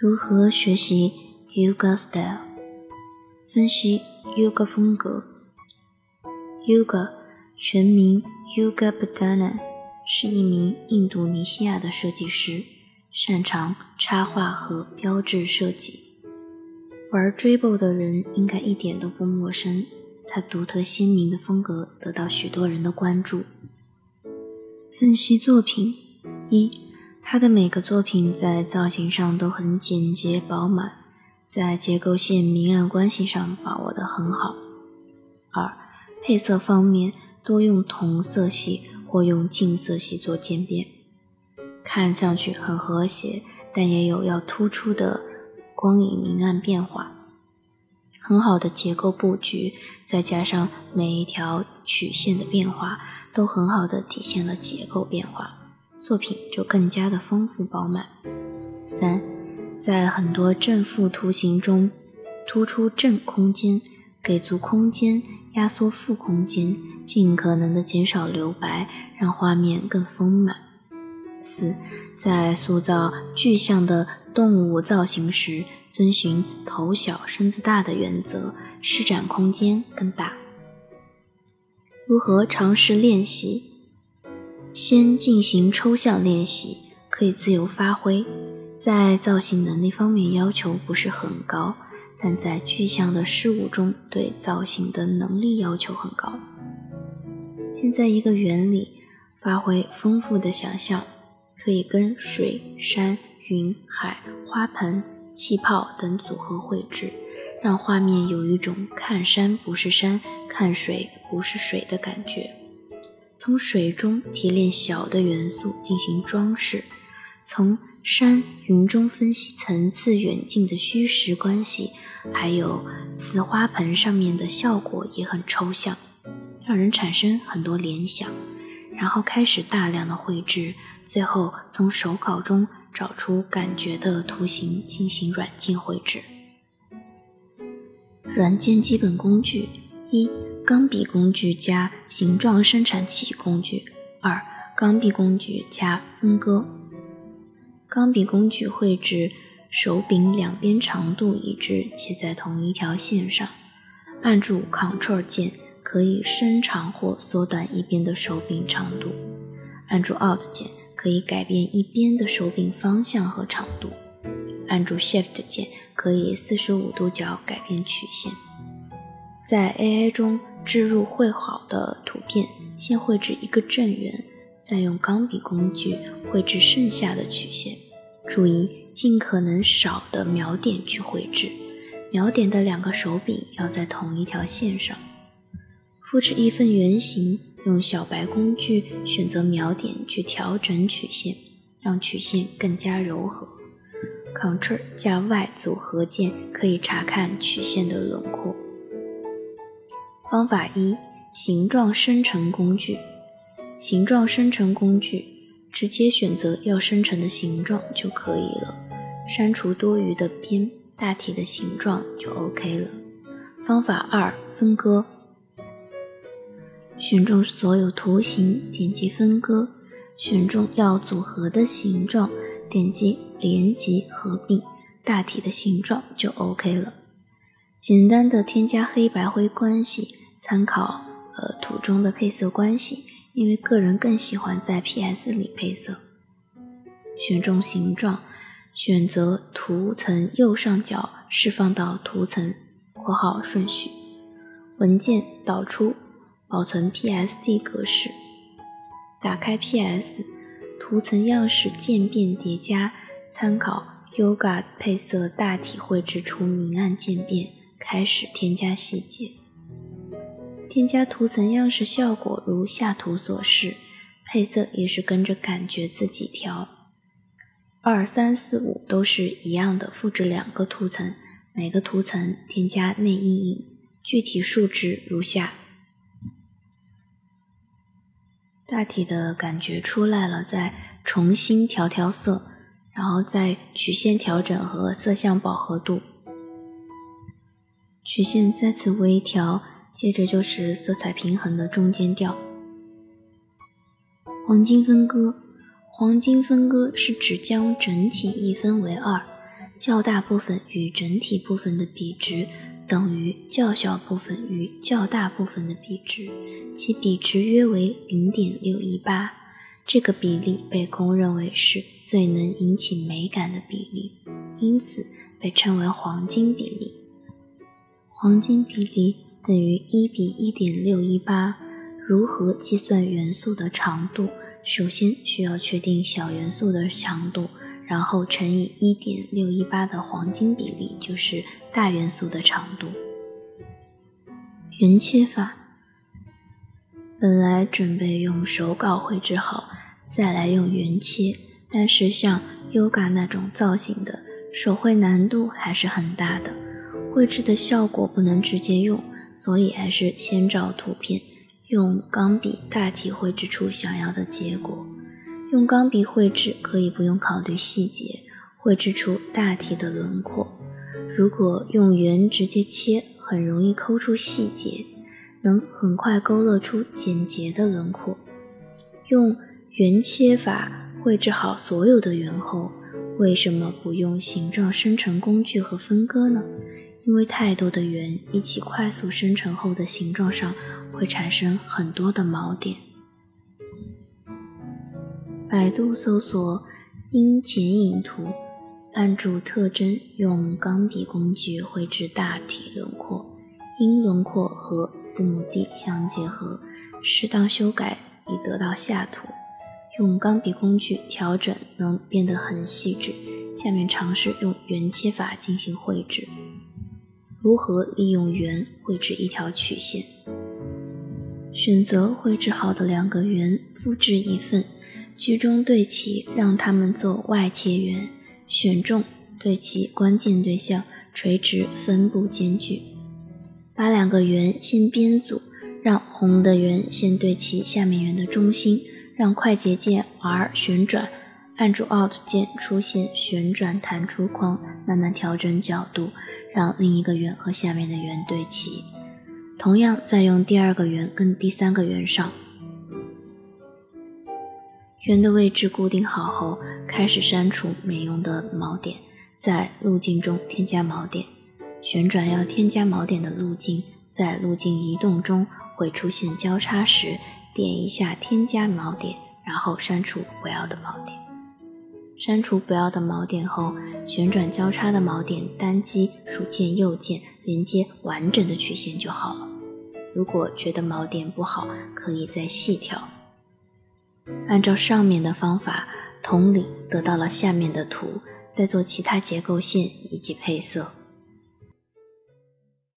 如何学习 Yoga Style？分析 Yoga 风格。Yoga 全名 Yoga Badana，是一名印度尼西亚的设计师，擅长插画和标志设计。玩 Dribble 的人应该一点都不陌生，他独特鲜明的风格得到许多人的关注。分析作品一。他的每个作品在造型上都很简洁饱满，在结构线明暗关系上把握得很好。二、配色方面多用同色系或用近色系做渐变，看上去很和谐，但也有要突出的光影明暗变化。很好的结构布局，再加上每一条曲线的变化，都很好的体现了结构变化。作品就更加的丰富饱满。三，在很多正负图形中，突出正空间，给足空间，压缩负空间，尽可能的减少留白，让画面更丰满。四，在塑造具象的动物造型时，遵循头小身子大的原则，施展空间更大。如何尝试练习？先进行抽象练习，可以自由发挥，在造型能力方面要求不是很高，但在具象的事物中对造型的能力要求很高。先在一个圆里发挥丰富的想象，可以跟水、山、云、海、花盆、气泡等组合绘制，让画面有一种看山不是山，看水不是水的感觉。从水中提炼小的元素进行装饰，从山云中分析层次远近的虚实关系，还有瓷花盆上面的效果也很抽象，让人产生很多联想。然后开始大量的绘制，最后从手稿中找出感觉的图形进行软件绘制。软件基本工具一。钢笔工具加形状生产器工具。二、钢笔工具加分割。钢笔工具绘制手柄两边长度一致且在同一条线上。按住 Ctrl 键可以伸长或缩短一边的手柄长度。按住 Alt 键可以改变一边的手柄方向和长度。按住 Shift 键可以四十五度角改变曲线。在 AI 中。置入绘好的图片，先绘制一个正圆，再用钢笔工具绘制剩下的曲线。注意尽可能少的描点去绘制，描点的两个手柄要在同一条线上。复制一份圆形，用小白工具选择描点去调整曲线，让曲线更加柔和。Ctrl 加 Y 组合键可以查看曲线的轮廓。方法一：形状生成工具。形状生成工具，直接选择要生成的形状就可以了，删除多余的边，大体的形状就 OK 了。方法二：分割。选中所有图形，点击分割，选中要组合的形状，点击连接合并，大体的形状就 OK 了。简单的添加黑白灰关系，参考呃图中的配色关系，因为个人更喜欢在 PS 里配色。选中形状，选择图层右上角释放到图层（括号顺序），文件导出，保存 PSD 格式，打开 PS，图层样式渐变叠加，参考 Yoga 配色大体绘制出明暗渐变。开始添加细节，添加图层样式效果如下图所示，配色也是跟着感觉自己调。二三四五都是一样的，复制两个图层，每个图层添加内阴影，具体数值如下。大体的感觉出来了，再重新调调色，然后再曲线调整和色相饱和度。曲线再次微调，接着就是色彩平衡的中间调。黄金分割，黄金分割是指将整体一分为二，较大部分与整体部分的比值等于较小部分与较大部分的比值，其比值约为零点六一八。这个比例被公认为是最能引起美感的比例，因此被称为黄金比例。黄金比例等于一比一点六一八。如何计算元素的长度？首先需要确定小元素的长度，然后乘以一点六一八的黄金比例，就是大元素的长度。圆切法，本来准备用手稿绘制好，再来用圆切，但是像 Yoga 那种造型的手绘难度还是很大的，绘制的效果不能直接用，所以还是先照图片。用钢笔大体绘制出想要的结果。用钢笔绘制可以不用考虑细节，绘制出大体的轮廓。如果用圆直接切，很容易抠出细节，能很快勾勒出简洁的轮廓。用圆切法绘制好所有的圆后，为什么不用形状生成工具和分割呢？因为太多的圆一起快速生成后的形状上会产生很多的锚点。百度搜索“阴剪影图”，按住特征，用钢笔工具绘制大体轮廓，阴轮廓和字母 D 相结合，适当修改以得到下图。用钢笔工具调整能变得很细致。下面尝试用圆切法进行绘制。如何利用圆绘制一条曲线？选择绘制好的两个圆，复制一份，居中对齐，让它们做外切圆。选中，对齐关键对象，垂直分布间距。把两个圆先编组，让红的圆先对齐下面圆的中心，让快捷键 R 旋转，按住 Alt 键出现旋转弹出框，慢慢调整角度。让另一个圆和下面的圆对齐，同样再用第二个圆跟第三个圆上。圆的位置固定好后，开始删除没用的锚点，在路径中添加锚点。旋转要添加锚点的路径，在路径移动中会出现交叉时，点一下添加锚点，然后删除不要的锚点。删除不要的锚点后，旋转交叉的锚点，单击鼠键右键连接完整的曲线就好了。如果觉得锚点不好，可以再细调。按照上面的方法，同理得到了下面的图，再做其他结构线以及配色。